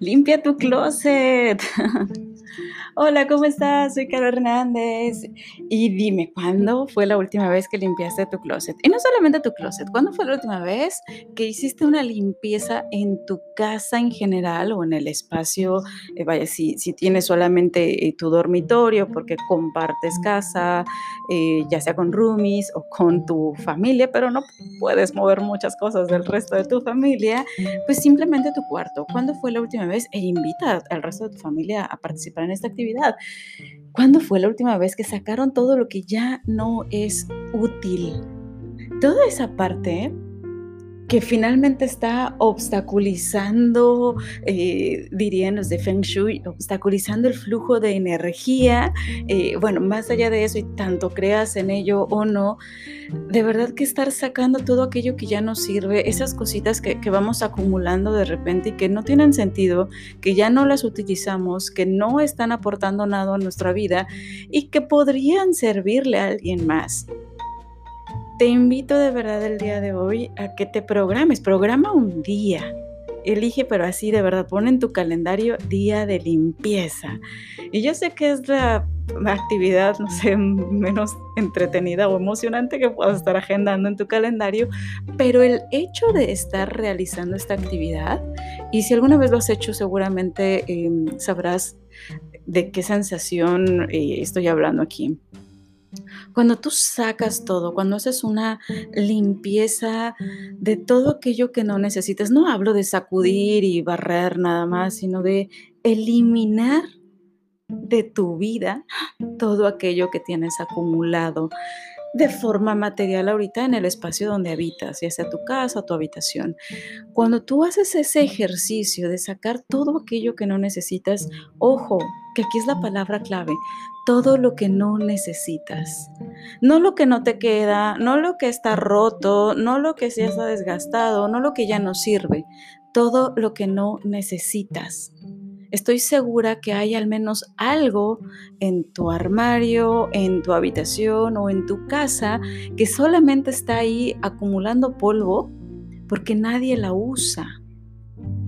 Limpia tu closet. Hola, ¿cómo estás? Soy Carol Hernández. Y dime, ¿cuándo fue la última vez que limpiaste tu closet? Y no solamente tu closet, ¿cuándo fue la última vez que hiciste una limpieza en tu casa en general o en el espacio? Eh, vaya, si, si tienes solamente eh, tu dormitorio porque compartes casa, eh, ya sea con roomies o con tu familia, pero no puedes mover muchas cosas del resto de tu familia, pues simplemente tu cuarto. ¿Cuándo fue la última vez? E invita al resto de tu familia a participar en esta actividad ¿Cuándo fue la última vez que sacaron todo lo que ya no es útil? Toda esa parte que finalmente está obstaculizando, eh, dirían los de Feng Shui, obstaculizando el flujo de energía. Eh, bueno, más allá de eso, y tanto creas en ello o no, de verdad que estar sacando todo aquello que ya no sirve, esas cositas que, que vamos acumulando de repente y que no tienen sentido, que ya no las utilizamos, que no están aportando nada a nuestra vida y que podrían servirle a alguien más te invito de verdad el día de hoy a que te programes, programa un día. Elige, pero así de verdad, pon en tu calendario día de limpieza. Y yo sé que es la actividad, no sé, menos entretenida o emocionante que puedas estar agendando en tu calendario, pero el hecho de estar realizando esta actividad, y si alguna vez lo has hecho, seguramente em, sabrás de qué sensación eh, estoy hablando aquí. Cuando tú sacas todo, cuando haces una limpieza de todo aquello que no necesitas, no hablo de sacudir y barrer nada más, sino de eliminar de tu vida todo aquello que tienes acumulado de forma material ahorita en el espacio donde habitas, ya sea tu casa tu habitación. Cuando tú haces ese ejercicio de sacar todo aquello que no necesitas, ojo, que aquí es la palabra clave, todo lo que no necesitas. No lo que no te queda, no lo que está roto, no lo que ya está desgastado, no lo que ya no sirve, todo lo que no necesitas estoy segura que hay al menos algo en tu armario, en tu habitación o en tu casa que solamente está ahí acumulando polvo porque nadie la usa.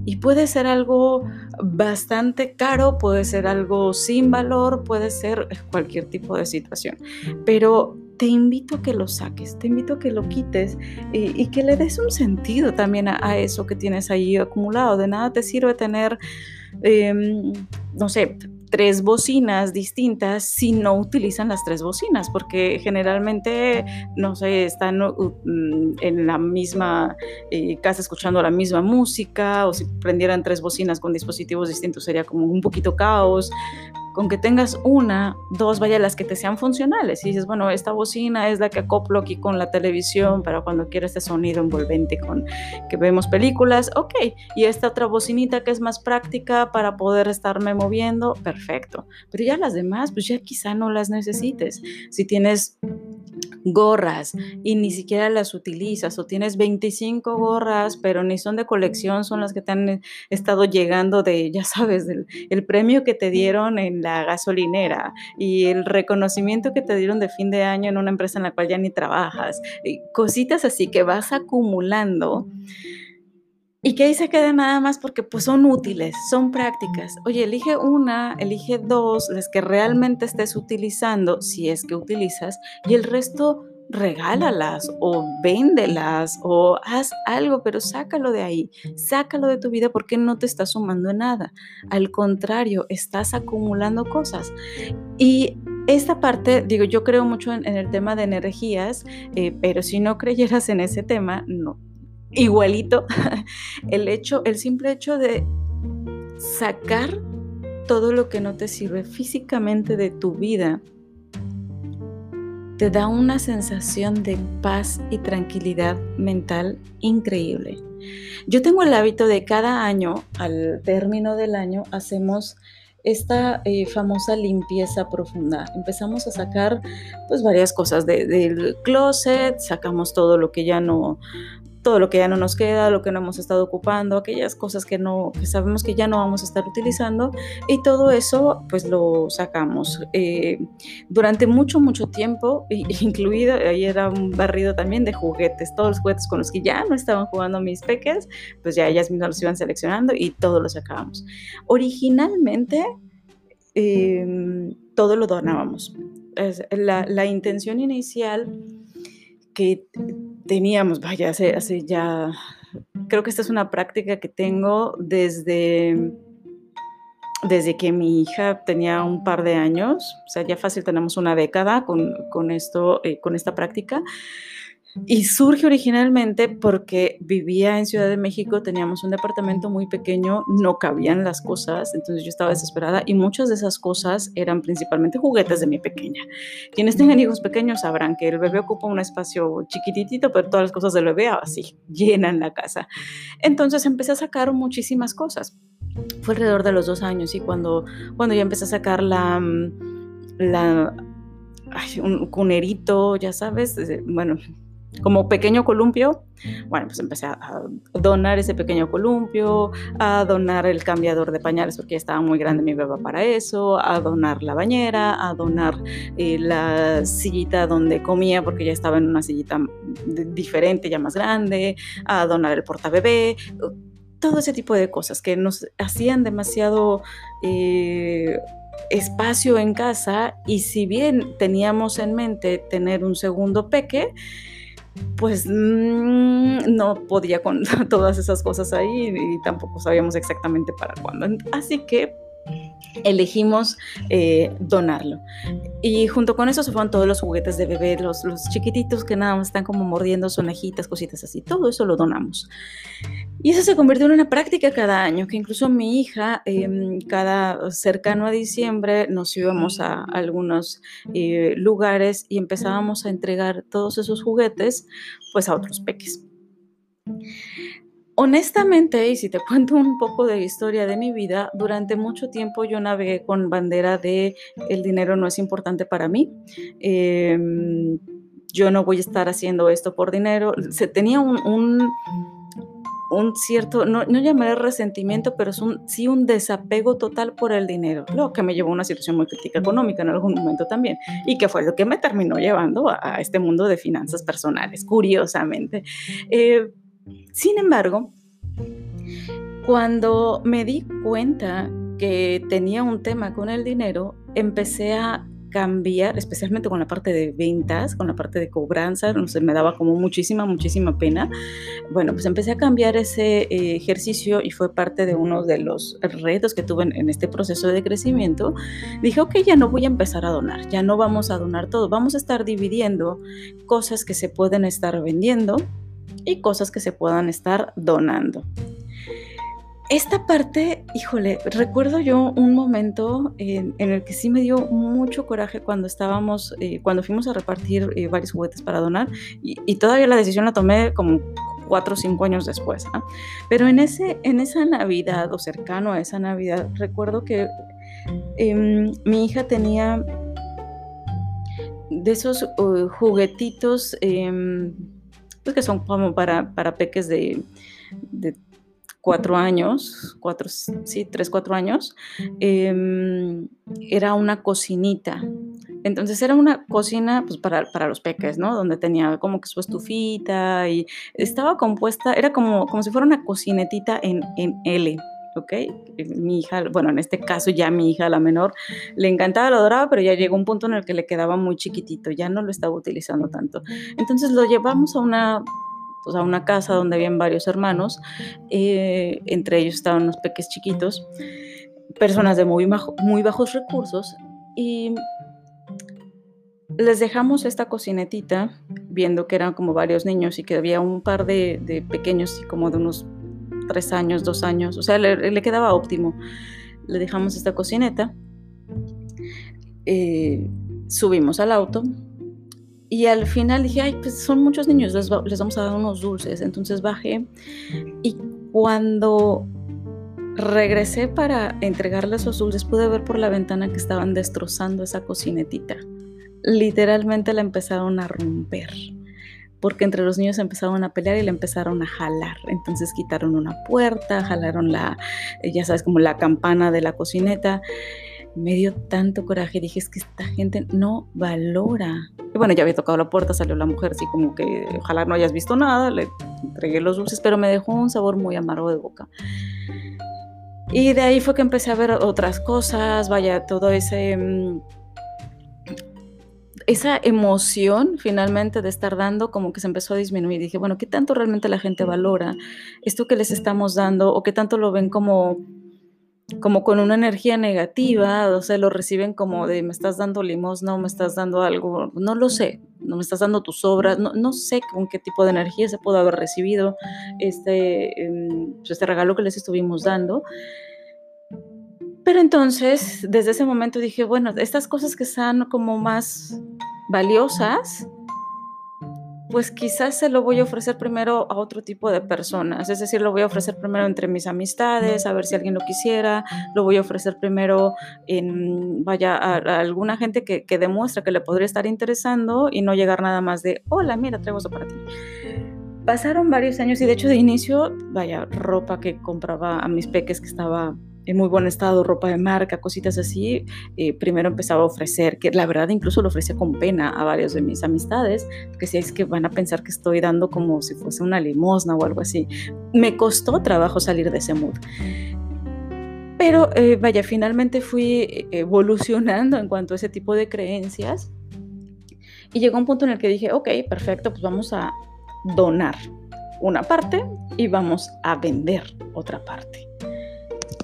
Y puede ser algo bastante caro, puede ser algo sin valor, puede ser cualquier tipo de situación. Pero te invito a que lo saques, te invito a que lo quites y, que le des un sentido también a, eso que tienes ahí acumulado. De nada te sirve tener Em, no sé, tres bocinas distintas si no utilizan las tres bocinas, porque generalmente, no sé, están mm, en la misma eh, casa escuchando la misma música, o si prendieran tres bocinas con dispositivos distintos sería como un poquito caos con que tengas una, dos, vaya las que te sean funcionales. Y dices, bueno, esta bocina es la que acoplo aquí con la televisión para cuando quiero este sonido envolvente con que vemos películas, ok. Y esta otra bocinita que es más práctica para poder estarme moviendo, perfecto. Pero ya las demás, pues ya quizá no las necesites. Si tienes gorras y ni siquiera las utilizas o tienes 25 gorras, pero ni son de colección, son las que te han estado llegando de, ya sabes, el premio que te dieron en la gasolinera y el reconocimiento que te dieron de fin de año en una empresa en la cual ya ni trabajas, cositas así que vas acumulando y que ahí se quede nada más porque pues son útiles, son prácticas. Oye, elige una, elige dos, las que realmente estés utilizando, si es que utilizas, y el resto regálalas o véndelas o haz algo, pero sácalo de ahí, sácalo de tu vida porque no te está sumando nada. Al contrario, estás acumulando cosas. Y esta parte, digo, yo creo mucho en, el tema de energías, eh, pero si no creyeras en ese tema, no. Igualito, el hecho, el simple hecho de sacar todo lo que no te sirve físicamente de tu vida, te da una sensación de paz y tranquilidad mental increíble. Yo tengo el hábito de cada año, al término del año, hacemos esta eh, famosa limpieza profunda. Empezamos a sacar pues varias cosas del closet, sacamos todo lo que ya no, todo lo que ya no nos queda, lo que no hemos estado ocupando, aquellas cosas que no que sabemos que ya no vamos a estar utilizando y todo eso pues lo sacamos. Eh, durante mucho, mucho tiempo, incluido, ahí era un barrido también de juguetes, todos los juguetes con los que ya no estaban jugando mis peques, pues ya ellas mismas los iban seleccionando y todo lo sacábamos. Originalmente, em, todo lo donábamos. La, la intención inicial que teníamos, vaya, hace, hace ya, creo que esta es una práctica que tengo desde, desde que mi hija tenía un par de años, o sea, ya fácil tenemos una década con, con esto, eh, con esta práctica. Y surge originalmente porque vivía en Ciudad de México, teníamos un departamento muy pequeño, no cabían las cosas, entonces yo estaba desesperada y muchas de esas cosas eran principalmente juguetes de mi pequeña. Quienes tengan hijos pequeños sabrán que el bebé ocupa un espacio chiquitito, pero todas las cosas del bebé así llenan la casa. Entonces empecé a sacar muchísimas cosas. Fue alrededor de los dos años y cuando, cuando ya empecé a sacar la... la un cunerito, ya sabes, bueno, como pequeño columpio, bueno, pues empecé a donar ese pequeño columpio, a donar el cambiador de pañales porque ya estaba muy grande mi bebé para eso, a donar la bañera, a donar eh, la sillita donde comía porque ya estaba en una sillita diferente, ya más grande, a donar el portabebé, todo ese tipo de cosas que nos hacían demasiado... Eh, espacio en casa y si bien teníamos en mente tener un segundo peque, pues mm, no podía con todas esas cosas ahí y tampoco sabíamos exactamente para cuándo. Así que elegimos eh, donarlo. Y junto con eso se fueron todos los juguetes de bebé, los, los chiquititos que nada más están como mordiendo sonejitas, cositas así. Todo eso lo donamos. Y eso se convirtió en una práctica cada año, que incluso mi hija, em, cada cercano a diciembre, nos íbamos a algunos eh, lugares y empezábamos a entregar todos esos juguetes pues a otros peques. Honestamente, y si te cuento un poco de historia de mi vida, durante mucho tiempo yo navegué con bandera de el dinero no es importante para mí. Em, yo no voy a estar haciendo esto por dinero. Se tenía un, un, cierto, no, no llamaré resentimiento, pero es un, sí un desapego total por el dinero, lo que me llevó a una situación muy crítica económica en algún momento también, y que fue lo que me terminó llevando a, este mundo de finanzas personales, curiosamente. Eh, sin embargo, cuando me di cuenta que tenía un tema con el dinero, empecé a cambiar, especialmente con la parte de ventas, con la parte de cobranza, no sé, me daba como muchísima, muchísima pena. Bueno, pues empecé a cambiar ese eh, ejercicio y fue parte de uno de los retos que tuve en, este proceso de crecimiento. Dije, ok, ya no voy a empezar a donar, ya no vamos a donar todo, vamos a estar dividiendo cosas que se pueden estar vendiendo y cosas que se puedan estar donando. Esta parte, híjole, recuerdo yo un momento en, el que sí me dio mucho coraje cuando estábamos, eh, cuando fuimos a repartir eh, varios juguetes para donar y, todavía la decisión la tomé como cuatro o cinco años después. Pero en, ese, en esa Navidad o cercano a esa Navidad, recuerdo que em, mi hija tenía de esos uh, juguetitos em, pues que son como para, para peques de, cuatro años, cuatro, sí, tres, cuatro años, em, era una cocinita. Entonces era una cocina pues, para, para, los peques, ¿no? Donde tenía como que su estufita y estaba compuesta, era como, como si fuera una cocinetita en, en L. ¿ok? Mi hija, bueno, en este caso ya mi hija, la menor, le encantaba, lo adoraba, pero ya llegó un punto en el que le quedaba muy chiquitito, ya no lo estaba utilizando tanto. Entonces lo llevamos a una pues, a una casa donde habían varios hermanos, eh, entre ellos estaban unos peques chiquitos, personas de muy, bajos recursos, y les dejamos esta cocinetita, viendo que eran como varios niños y que había un par de, de pequeños, como de unos tres años, dos años, o sea, le, quedaba óptimo. Le dejamos esta cocineta, eh, subimos al auto y al final dije, ay, pues son muchos niños, les, les vamos a dar unos dulces. Entonces bajé y cuando regresé para entregarles esos dulces, pude ver por la ventana que estaban destrozando esa cocinetita. Literalmente la empezaron a romper porque entre los niños empezaron a pelear y le empezaron a jalar. Entonces quitaron una puerta, jalaron la, eh, ya sabes, como la campana de la cocineta. Me dio tanto coraje, dije, es que esta gente no valora. Y bueno, ya había tocado la puerta, salió la mujer así como que ojalá no hayas visto nada, le entregué los dulces, pero me dejó un sabor muy amargo de boca. Y de ahí fue que empecé a ver otras cosas, vaya, todo ese... Mm, esa emoción finalmente de estar dando como que se empezó a disminuir. Dije, bueno, ¿qué tanto realmente la gente valora esto que les estamos dando o qué tanto lo ven como como con una energía negativa, o sea, lo reciben como de me estás dando limosna o me estás dando algo, no lo sé, no me estás dando tus obras, no, no sé con qué tipo de energía se pudo haber recibido este, em, pues, este regalo que les estuvimos dando. Pero entonces, desde ese momento dije, bueno, estas cosas que sean como más valiosas, pues quizás se lo voy a ofrecer primero a otro tipo de personas, es decir, lo voy a ofrecer primero entre mis amistades, a ver si alguien lo quisiera, lo voy a ofrecer primero en, vaya, a, alguna gente que, que, demuestra que le podría estar interesando y no llegar nada más de, hola, mira, traigo eso para ti. Pasaron varios años y de hecho de inicio, vaya, ropa que compraba a mis peques que estaba en muy buen estado, ropa de marca, cositas así, eh, primero empezaba a ofrecer, que la verdad incluso lo ofrecía con pena a varios de mis amistades, porque si es que van a pensar que estoy dando como si fuese una limosna o algo así. Me costó trabajo salir de ese mood. Pero eh, vaya, finalmente fui eh, evolucionando en cuanto a ese tipo de creencias y llegó un punto en el que dije, ok, perfecto, pues vamos a donar una parte y vamos a vender otra parte.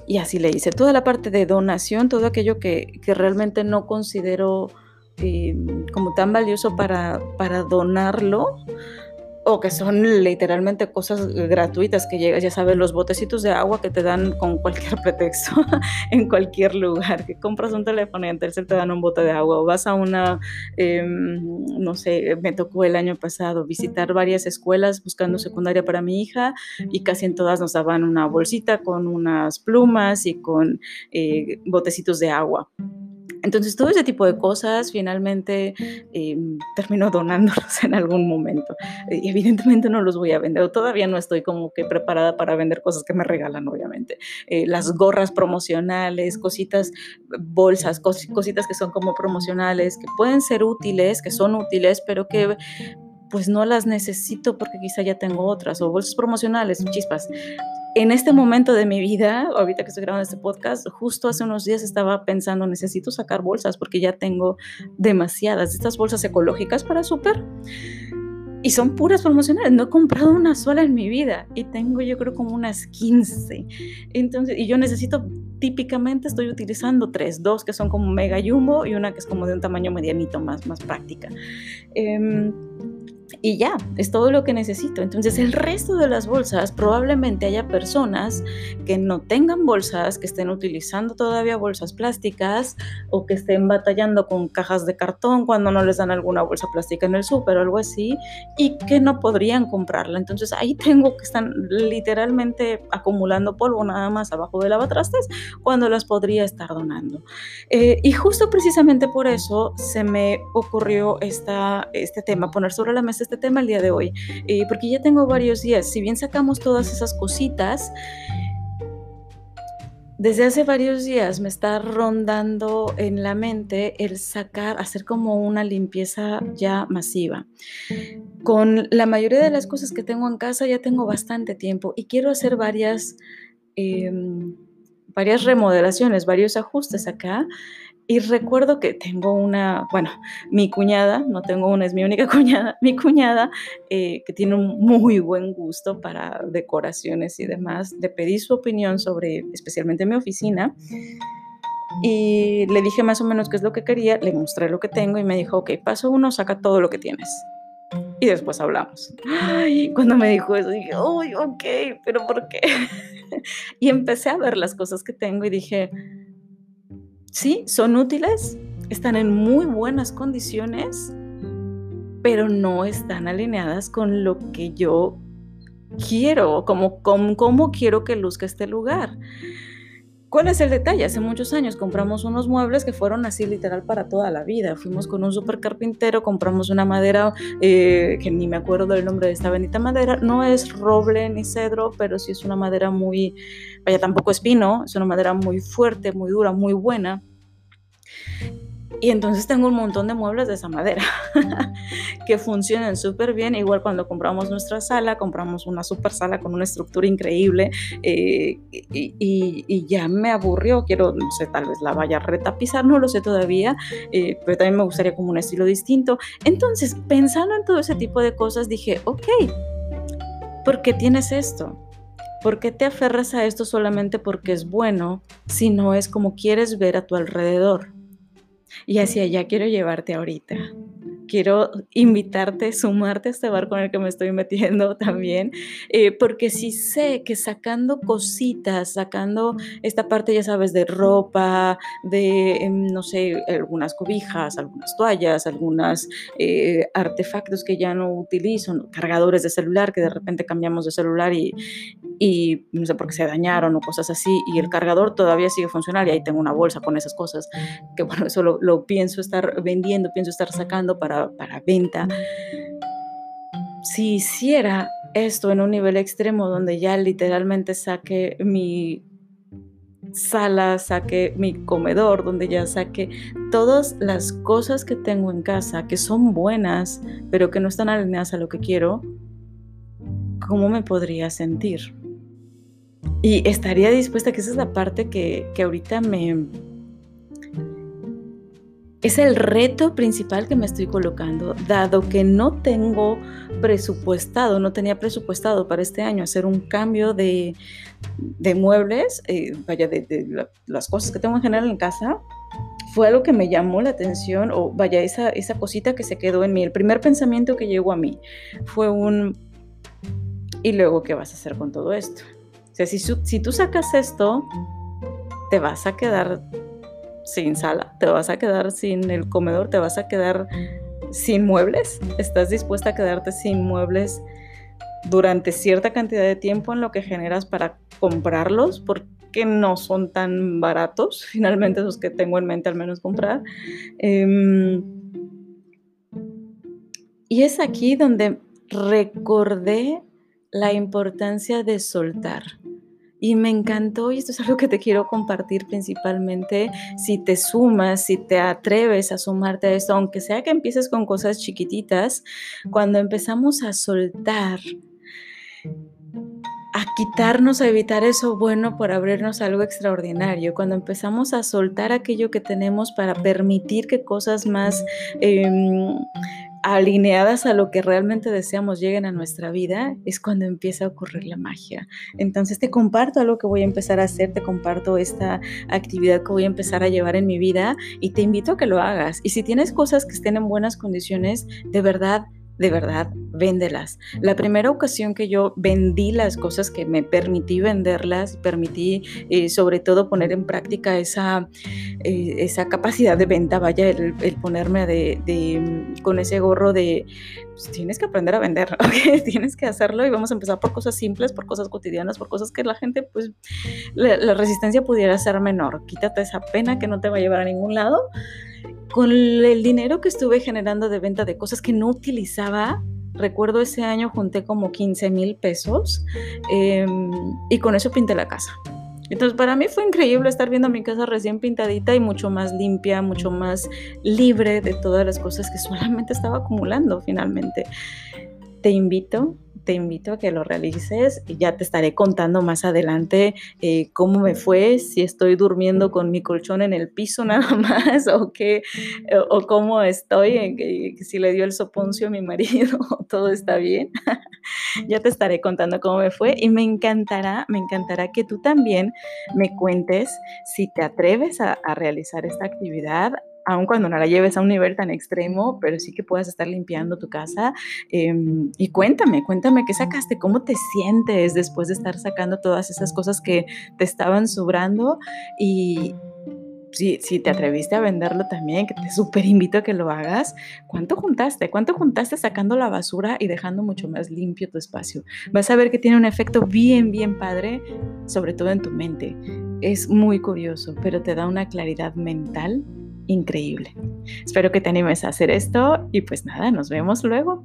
Y así le hice. Toda la parte de donación, todo aquello que, que realmente no considero eh, como tan valioso para, para donarlo, o que son literalmente cosas gratuitas que llegas, ya sabes, los botecitos de agua que te dan con cualquier pretexto en cualquier lugar, que compras un teléfono y entonces te dan un bote de agua, o vas a una, em, no sé, me tocó el año pasado visitar varias escuelas buscando secundaria para mi hija y casi en todas nos daban una bolsita con unas plumas y con eh, botecitos de agua. Entonces, todo ese tipo de cosas finalmente eh, termino donándolos en algún momento. Y evidentemente no los voy a vender, todavía no estoy como que preparada para vender cosas que me regalan, obviamente. Eh, las gorras promocionales, cositas, bolsas, cositas que son como promocionales, que pueden ser útiles, que son útiles, pero que pues no las necesito porque quizá ya tengo otras, o bolsas promocionales, chispas en este momento de mi vida, ahorita que estoy grabando este podcast, justo hace unos días estaba pensando, necesito sacar bolsas porque ya tengo demasiadas. Estas bolsas ecológicas para súper. Y son puras promocionales. No he comprado una sola en mi vida. Y tengo yo creo como unas 15. Entonces, y yo necesito, típicamente estoy utilizando tres. Dos que son como mega jumbo y una que es como de un tamaño medianito más, más práctica. Eh, y ya, es todo lo que necesito. Entonces el resto de las bolsas probablemente haya personas que no tengan bolsas, que estén utilizando todavía bolsas plásticas o que estén batallando con cajas de cartón cuando no les dan alguna bolsa plástica en el súper o algo así y que no podrían comprarla. Entonces ahí tengo que están literalmente acumulando polvo nada más abajo de lavatrastes cuando las podría estar donando. Eh, y justo precisamente por eso se me ocurrió esta, este tema, poner sobre la mesa este tema el día de hoy, eh, porque ya tengo varios días, si bien sacamos todas esas cositas, desde hace varios días me está rondando en la mente el sacar, hacer como una limpieza ya masiva. Con la mayoría de las cosas que tengo en casa ya tengo bastante tiempo y quiero hacer varias, em, varias remodelaciones, varios ajustes acá y recuerdo que tengo una, bueno, mi cuñada, no tengo una, es mi única cuñada, mi cuñada, eh, que tiene un muy buen gusto para decoraciones y demás, le pedí su opinión sobre especialmente mi oficina y le dije más o menos qué es lo que quería, le mostré lo que tengo y me dijo, ok, paso uno, saca todo lo que tienes. Y después hablamos. Ay, cuando me dijo eso, dije, uy, ok, pero ¿por qué? y empecé a ver las cosas que tengo y dije, sí, son útiles, están en muy buenas condiciones, pero no están alineadas con lo que yo quiero, como, como, quiero que luzca este lugar. ¿Cuál es el detalle? Hace muchos años compramos unos muebles que fueron así literal para toda la vida. Fuimos con un super carpintero, compramos una madera eh, que ni me acuerdo del nombre de esta bendita madera. No es roble ni cedro, pero sí es una madera muy, vaya, tampoco es pino, es una madera muy fuerte, muy dura, muy buena. Y entonces tengo un montón de muebles de esa madera que funcionan súper bien. Igual cuando compramos nuestra sala, compramos una super sala con una estructura increíble eh, y, ya me aburrió. Quiero, no sé, tal vez la vaya a retapizar, no lo sé todavía, eh, pero también me gustaría como un estilo distinto. Entonces, pensando en todo ese tipo de cosas, dije, ok, ¿por qué tienes esto? ¿Por qué te aferras a esto solamente porque es bueno si no es como quieres ver a tu alrededor? Y hacia allá quiero llevarte ahorita. Quiero invitarte, sumarte a este barco en el que me estoy metiendo también, eh, porque sí sé que sacando cositas, sacando esta parte, ya sabes, de ropa, de, em, no sé, algunas cobijas, algunas toallas, algunos eh, artefactos que ya no utilizo, cargadores de celular, que de repente cambiamos de celular y, y no sé por qué se dañaron o cosas así, y el cargador todavía sigue funcionando y ahí tengo una bolsa con esas cosas, que bueno, eso lo, lo pienso estar vendiendo, pienso estar sacando para, para venta. Si hiciera esto en un nivel extremo donde ya literalmente saque mi sala, saque mi comedor, donde ya saque todas las cosas que tengo en casa que son buenas, pero que no están alineadas a lo que quiero, ¿cómo me podría sentir? Y estaría dispuesta, que esa es la parte que, que ahorita me... Es el reto principal que me estoy colocando, dado que no tengo presupuestado, no tenía presupuestado para este año hacer un cambio de, muebles, eh, vaya, de, de las cosas que tengo en general en casa, fue algo que me llamó la atención, o vaya, esa, esa cosita que se quedó en mí. El primer pensamiento que llegó a mí fue un, ¿y luego qué vas a hacer con todo esto? O sea, si, tú sacas esto, te vas a quedar sin sala, te vas a quedar sin el comedor, te vas a quedar sin muebles. ¿Estás dispuesta a quedarte sin muebles durante cierta cantidad de tiempo en lo que generas para comprarlos? Porque no son tan baratos, finalmente esos que tengo en mente al menos comprar. Em, y es aquí donde recordé la importancia de soltar. Y me encantó, y esto es algo que te quiero compartir principalmente, si te sumas, si te atreves a sumarte a esto, aunque sea que empieces con cosas chiquititas, cuando empezamos a soltar, a quitarnos, a evitar eso bueno por abrirnos algo extraordinario, cuando empezamos a soltar aquello que tenemos para permitir que cosas más... Em, alineadas a lo que realmente deseamos lleguen a nuestra vida, es cuando empieza a ocurrir la magia. Entonces te comparto algo que voy a empezar a hacer, te comparto esta actividad que voy a empezar a llevar en mi vida y te invito a que lo hagas. Y si tienes cosas que estén en buenas condiciones, de verdad, de verdad, véndelas. La primera ocasión que yo vendí las cosas que me permití venderlas, permití eh, sobre todo poner en práctica esa, eh, esa capacidad de venta, vaya, el, ponerme de, con ese gorro de, pues, tienes que aprender a vender, tienes que hacerlo y vamos a empezar por cosas simples, por cosas cotidianas, por cosas que la gente, pues, la resistencia pudiera ser menor. Quítate esa pena que no te va a llevar a ningún lado con el dinero que estuve generando de venta de cosas que no utilizaba, recuerdo ese año junté como 15 mil pesos em, y con eso pinté la casa. Entonces para mí fue increíble estar viendo mi casa recién pintadita y mucho más limpia, mucho más libre de todas las cosas que solamente estaba acumulando finalmente. Te invito te invito a que lo realices y ya te estaré contando más adelante eh, cómo me fue, si estoy durmiendo con mi colchón en el piso nada más o, qué, o, cómo estoy, si le dio el soponcio a mi marido, todo está bien. ya te estaré contando cómo me fue y me encantará, me encantará que tú también me cuentes si te atreves a, a realizar esta actividad, aun cuando no la lleves a un nivel tan extremo, pero sí que puedas estar limpiando tu casa. Em, y cuéntame, cuéntame qué sacaste, cómo te sientes después de estar sacando todas esas cosas que te estaban sobrando y, si, si te atreviste a venderlo también, que te súper invito a que lo hagas, ¿cuánto juntaste? ¿Cuánto juntaste sacando la basura y dejando mucho más limpio tu espacio? Vas a ver que tiene un efecto bien, bien padre, sobre todo en tu mente. Es muy curioso, pero te da una claridad mental increíble. Espero que te animes a hacer esto y pues nada, nos vemos luego.